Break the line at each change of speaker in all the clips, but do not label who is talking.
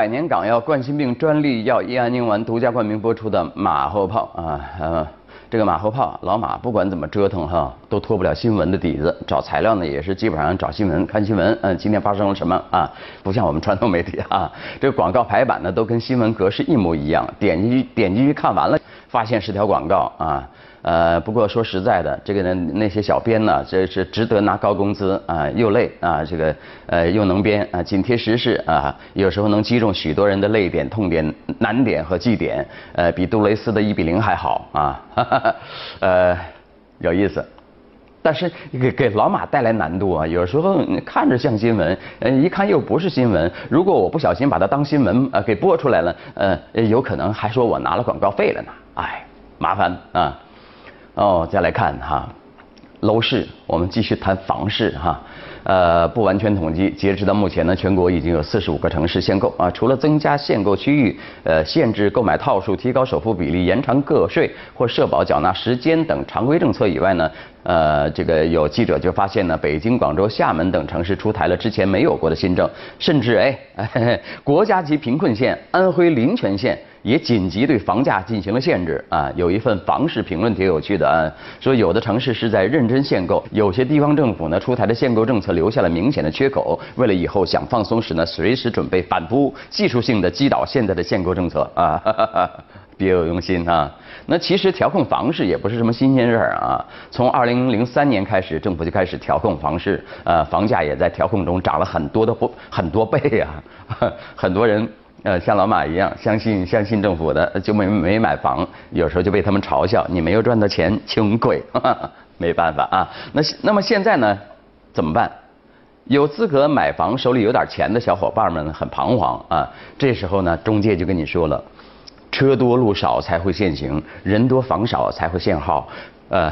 百年港药冠心病专利药益安宁丸独家冠名播出的马后炮啊，呃，这个马后炮，老马不管怎么折腾哈，都脱不了新闻的底子。找材料呢，也是基本上找新闻，看新闻，嗯，今天发生了什么啊？不像我们传统媒体啊，这个广告排版呢，都跟新闻格式一模一样。点进去，点进去看完了，发现是条广告啊。呃，不过说实在的，这个呢，那些小编呢，这是值得拿高工资啊，又累啊，这个呃又能编啊，紧贴时事啊，有时候能击中许多人的泪点、痛点、难点和绩点，呃，比杜蕾斯的一比零还好啊哈哈，呃，有意思。但是给给老马带来难度啊，有时候看着像新闻，呃，一看又不是新闻。如果我不小心把它当新闻呃给播出来了，呃，有可能还说我拿了广告费了呢，哎，麻烦啊。哦，再来看哈，楼市，我们继续谈房市哈。呃，不完全统计，截止到目前呢，全国已经有四十五个城市限购啊。除了增加限购区域，呃，限制购买套数，提高首付比例，延长个税或社保缴纳时间等常规政策以外呢，呃，这个有记者就发现呢，北京、广州、厦门等城市出台了之前没有过的新政，甚至哎，国家级贫困县安徽临泉县。也紧急对房价进行了限制啊！有一份房市评论挺有趣的啊，说有的城市是在认真限购，有些地方政府呢出台的限购政策留下了明显的缺口，为了以后想放松时呢，随时准备反扑，技术性的击倒现在的限购政策啊，哈 哈别有用心啊！那其实调控房市也不是什么新鲜事儿啊，从二零零三年开始，政府就开始调控房市，呃，房价也在调控中涨了很多的不很多倍啊，很多人。呃，像老马一样相信相信政府的，就没没买房，有时候就被他们嘲笑，你没有赚到钱，穷鬼，没办法啊。那那么现在呢，怎么办？有资格买房、手里有点钱的小伙伴们很彷徨啊。这时候呢，中介就跟你说了，车多路少才会限行，人多房少才会限号。呃，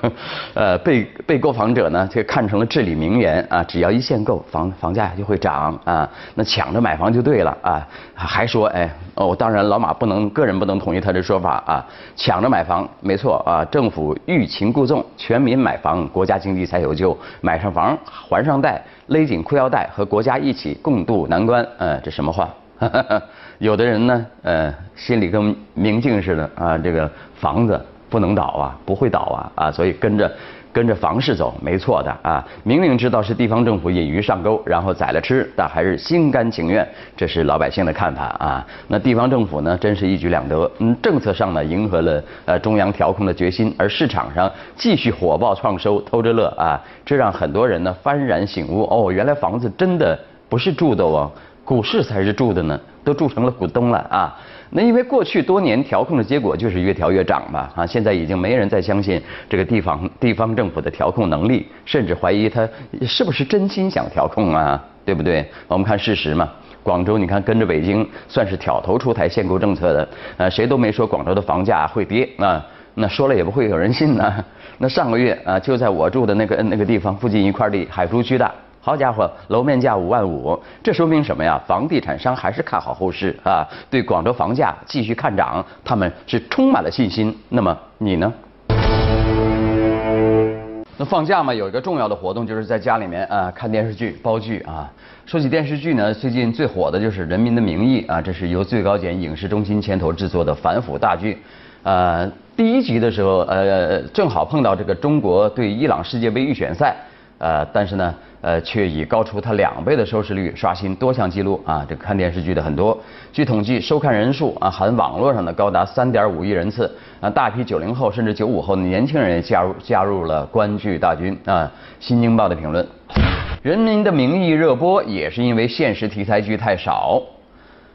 呃，被被购房者呢，就看成了至理名言啊！只要一限购，房房价就会涨啊！那抢着买房就对了啊！还说，哎，哦，当然，老马不能，个人不能同意他的说法啊！抢着买房，没错啊！政府欲擒故纵，全民买房，国家经济才有救。买上房，还上贷，勒紧裤腰带，和国家一起共度难关。呃，这什么话？有的人呢，呃，心里跟明镜似的啊！这个房子。不能倒啊，不会倒啊啊！所以跟着跟着房市走，没错的啊。明明知道是地方政府引鱼上钩，然后宰了吃，但还是心甘情愿，这是老百姓的看法啊。那地方政府呢，真是一举两得。嗯，政策上呢，迎合了呃中央调控的决心，而市场上继续火爆创收，偷着乐啊。这让很多人呢幡然醒悟，哦，原来房子真的不是住的哦，股市才是住的呢，都住成了股东了啊。那因为过去多年调控的结果就是越调越涨嘛，啊，现在已经没人再相信这个地方地方政府的调控能力，甚至怀疑他是不是真心想调控啊，对不对？我们看事实嘛，广州你看跟着北京算是挑头出台限购政策的，呃，谁都没说广州的房价会跌啊，那说了也不会有人信呢。那上个月啊，就在我住的那个那个地方附近一块地，海珠区的。好家伙，楼面价五万五，这说明什么呀？房地产商还是看好后市啊，对广州房价继续看涨，他们是充满了信心。那么你呢？那放假嘛，有一个重要的活动就是在家里面啊看电视剧、煲剧啊。说起电视剧呢，最近最火的就是《人民的名义》啊，这是由最高检影视中心牵头制作的反腐大剧。呃，第一集的时候，呃，正好碰到这个中国对伊朗世界杯预选赛。呃，但是呢，呃，却以高出它两倍的收视率刷新多项记录啊！这看电视剧的很多，据统计，收看人数啊，含网络上的高达三点五亿人次啊，大批九零后甚至九五后的年轻人也加入加入了观剧大军啊！新京报的评论，《人民的名义》热播也是因为现实题材剧太少。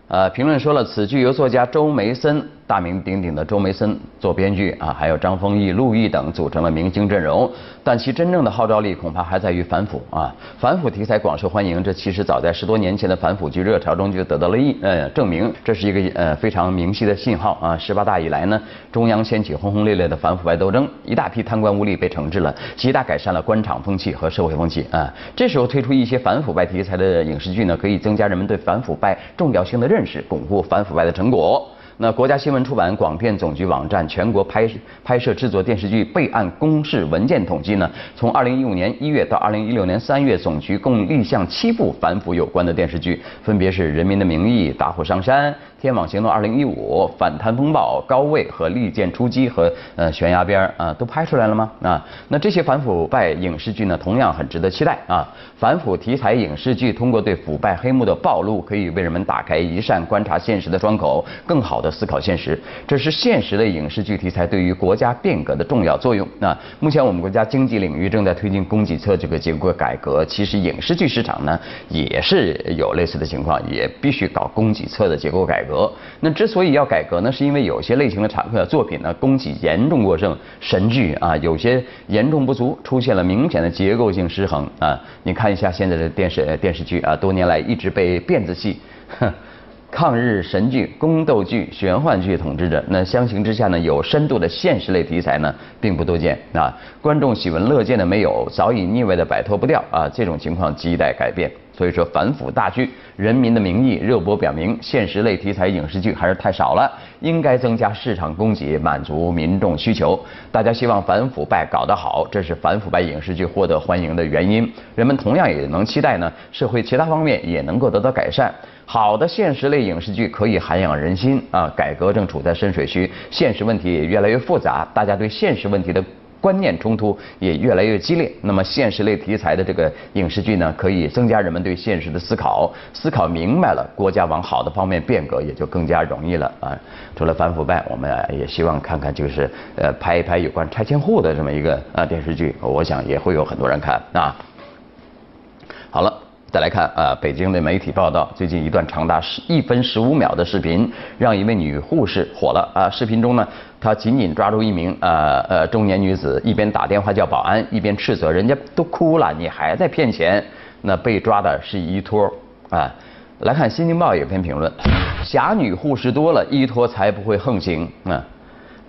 呃，评论说了，此剧由作家周梅森。大名鼎鼎的周梅森做编剧啊，还有张丰毅、陆毅等组成了明星阵容，但其真正的号召力恐怕还在于反腐啊。反腐题材广受欢迎，这其实早在十多年前的反腐剧热潮中就得到了一呃证明，这是一个呃非常明晰的信号啊。十八大以来呢，中央掀起轰轰烈烈的反腐败斗争，一大批贪官污吏被惩治了，极大改善了官场风气和社会风气啊。这时候推出一些反腐败题材的影视剧呢，可以增加人们对反腐败重要性的认识，巩固反腐败的成果。那国家新闻出版广电总局网站全国拍拍摄制作电视剧备案公示文件统计呢，从二零一五年一月到二零一六年三月，总局共立项七部反腐有关的电视剧，分别是《人民的名义》《打虎上山》。天网行动二零一五反贪风暴高位和利剑出击和呃悬崖边啊都拍出来了吗啊？那这些反腐败影视剧呢，同样很值得期待啊。反腐题材影视剧通过对腐败黑幕的暴露，可以为人们打开一扇观察现实的窗口，更好的思考现实。这是现实的影视剧题材对于国家变革的重要作用。那目前我们国家经济领域正在推进供给侧这个结构改革，其实影视剧市场呢也是有类似的情况，也必须搞供给侧的结构改革。那之所以要改革呢，是因为有些类型的产呃作品呢供给严重过剩，神剧啊有些严重不足，出现了明显的结构性失衡啊。你看一下现在的电视电视剧啊，多年来一直被辫子戏、抗日神剧、宫斗剧、玄幻剧统治着。那相形之下呢，有深度的现实类题材呢并不多见啊。观众喜闻乐见的没有，早已腻味的摆脱不掉啊。这种情况亟待改变。所以说反腐大剧《人民的名义》热播表明，现实类题材影视剧还是太少了，应该增加市场供给，满足民众需求。大家希望反腐败搞得好，这是反腐败影视剧获得欢迎的原因。人们同样也能期待呢，社会其他方面也能够得到改善。好的现实类影视剧可以涵养人心啊，改革正处在深水区，现实问题也越来越复杂，大家对现实问题的。观念冲突也越来越激烈。那么，现实类题材的这个影视剧呢，可以增加人们对现实的思考，思考明白了，国家往好的方面变革也就更加容易了啊。除了反腐败，我们也希望看看就是呃拍一拍有关拆迁户的这么一个啊电视剧，我想也会有很多人看啊。好了。再来看啊，北京的媒体报道，最近一段长达十一分十五秒的视频，让一位女护士火了啊。视频中呢，她紧紧抓住一名呃呃中年女子，一边打电话叫保安，一边斥责人家都哭了，你还在骗钱。那被抓的是依托啊。来看《新京报》有篇评论：侠女护士多了，依托才不会横行啊。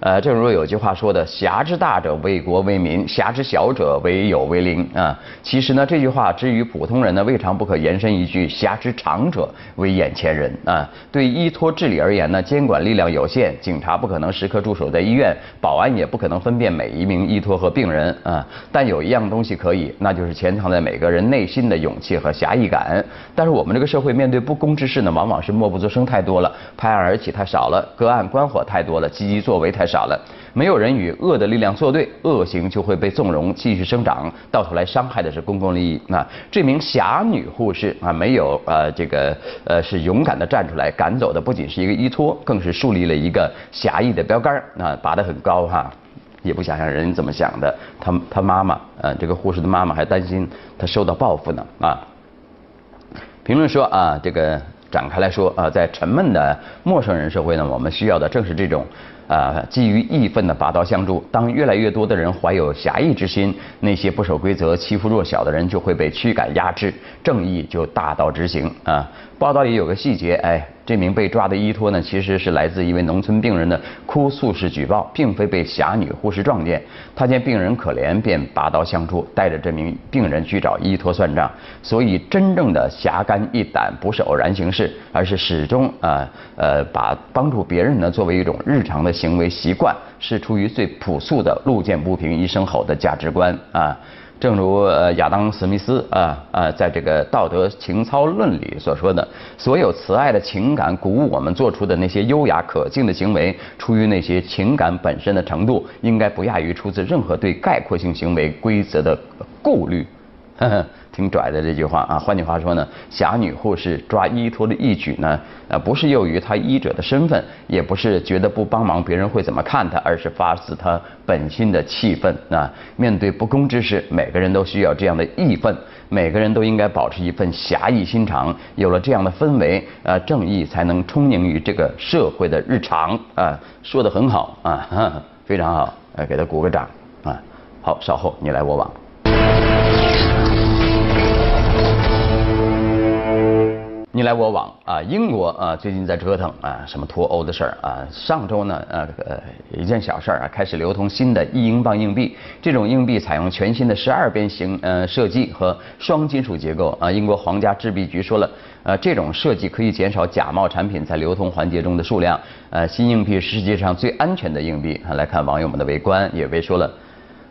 呃，正如有句话说的，“侠之大者，为国为民；侠之小者，为友为邻。”啊，其实呢，这句话之于普通人呢，未尝不可延伸一句：“侠之长者，为眼前人。”啊，对依托治理而言呢，监管力量有限，警察不可能时刻驻守在医院，保安也不可能分辨每一名依托和病人。啊，但有一样东西可以，那就是潜藏在每个人内心的勇气和侠义感。但是我们这个社会面对不公之事呢，往往是默不作声太多了，拍案而起太少了，隔岸观火太多了，积极作为太。少了，没有人与恶的力量作对，恶行就会被纵容继续生长，到头来伤害的是公共利益。那这名侠女护士啊，没有呃这个呃是勇敢的站出来赶走的，不仅是一个依托，更是树立了一个侠义的标杆啊，拔得很高哈，也不想想人怎么想的。他他妈妈呃这个护士的妈妈还担心他受到报复呢啊。评论说啊这个。展开来说呃，在沉闷的陌生人社会呢，我们需要的正是这种，呃，基于义愤的拔刀相助。当越来越多的人怀有侠义之心，那些不守规则、欺负弱小的人就会被驱赶压制，正义就大道执行啊。报道也有个细节，哎。这名被抓的依托呢，其实是来自一位农村病人的哭诉式举报，并非被侠女护士撞见。他见病人可怜，便拔刀相助，带着这名病人去找依托算账。所以，真正的侠肝义胆不是偶然行事，而是始终啊呃把帮助别人呢作为一种日常的行为习惯，是出于最朴素的路见不平一声吼的价值观啊。正如呃亚当·史密斯啊啊在这个《道德情操论》里所说的，所有慈爱的情感鼓舞我们做出的那些优雅可敬的行为，出于那些情感本身的程度，应该不亚于出自任何对概括性行为规则的顾虑。呵 呵挺拽的这句话啊，换句话说呢，侠女护士抓医托的义举呢，呃，不是由于她医者的身份，也不是觉得不帮忙别人会怎么看她，而是发自她本心的气愤啊。面对不公之事，每个人都需要这样的义愤，每个人都应该保持一份侠义心肠。有了这样的氛围，呃，正义才能充盈于这个社会的日常啊。说的很好啊，非常好，呃，给他鼓个掌啊。好，稍后你来我往。你来我往啊，英国啊最近在折腾啊什么脱欧的事儿啊。上周呢呃呃一件小事儿啊，开始流通新的一英镑硬币。这种硬币采用全新的十二边形呃设计和双金属结构啊。英国皇家制币局说了，呃这种设计可以减少假冒产品在流通环节中的数量。呃新硬币是世界上最安全的硬币。来看网友们的围观，也被说了。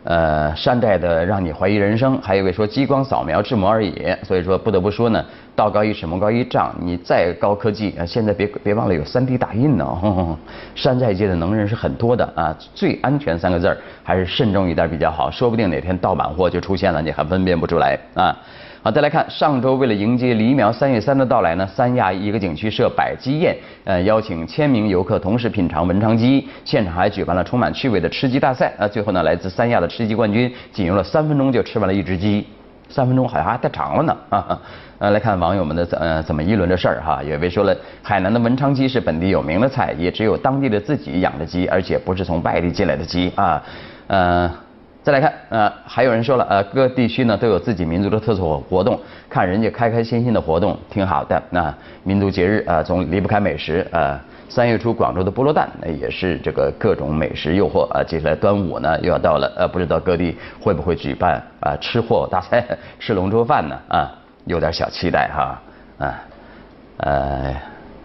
呃，山寨的让你怀疑人生，还有一位说激光扫描制模而已。所以说不得不说呢，道高一尺，魔高一丈。你再高科技，啊，现在别别忘了有 3D 打印呢。山寨界的能人是很多的啊，最安全三个字儿还是慎重一点比较好，说不定哪天盗版货就出现了，你还分辨不出来啊。好，再来看上周为了迎接黎苗三月三的到来呢，三亚一个景区设摆鸡宴，呃，邀请千名游客同时品尝文昌鸡，现场还举办了充满趣味的吃鸡大赛，啊，最后呢，来自三亚的吃鸡冠军仅用了三分钟就吃完了一只鸡，三分钟好像还太长了呢，啊，呃，来看网友们的怎呃怎么议论这事儿哈，有位说了，海南的文昌鸡是本地有名的菜，也只有当地的自己养的鸡，而且不是从外地进来的鸡啊，呃。再来看，呃，还有人说了，呃，各地区呢都有自己民族的特色活动，看人家开开心心的活动挺好的。那民族节日啊，总离不开美食。呃，三月初广州的菠萝蛋，那也是这个各种美食诱惑啊。接下来端午呢又要到了，呃，不知道各地会不会举办啊吃货大赛、吃龙舟饭呢？啊，有点小期待哈。啊，呃，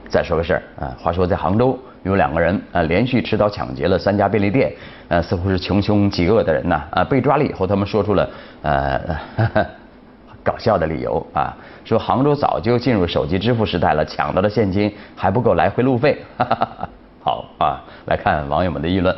再说个事儿啊，话说在杭州。有两个人啊，连续持刀抢劫了三家便利店，呃，似乎是穷凶极恶的人呐，啊，被抓了以后，他们说出了呃 搞笑的理由啊，说杭州早就进入手机支付时代了，抢到的现金还不够来回路费。好啊，来看网友们的议论，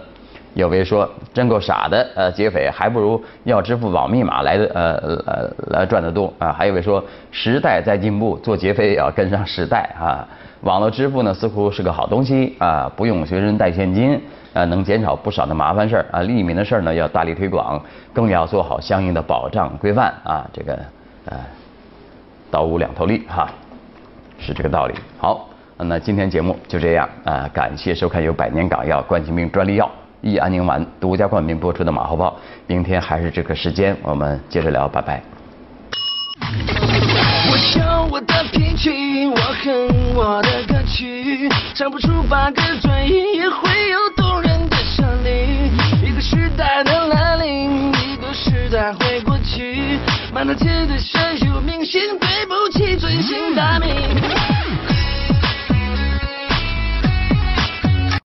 有位说真够傻的，呃，劫匪还不如要支付宝密码来的呃呃来赚得多啊，还有位说时代在进步，做劫匪也要跟上时代啊。网络支付呢，似乎是个好东西啊，不用随身带现金，啊，能减少不少的麻烦事儿啊。利民的事儿呢，要大力推广，更要做好相应的保障规范啊。这个，呃，刀无两头利哈，是这个道理。好，那今天节目就这样啊，感谢收看由百年港药冠心病专利药益安宁丸独家冠名播出的马后炮。明天还是这个时间，我们接着聊，拜拜。
我有我的脾气，我哼我的歌曲，唱不出八个转音，也会有动人的旋律。一个时代的来临，一个时代会过去，满大街的选秀明星，对不起，尊姓大名。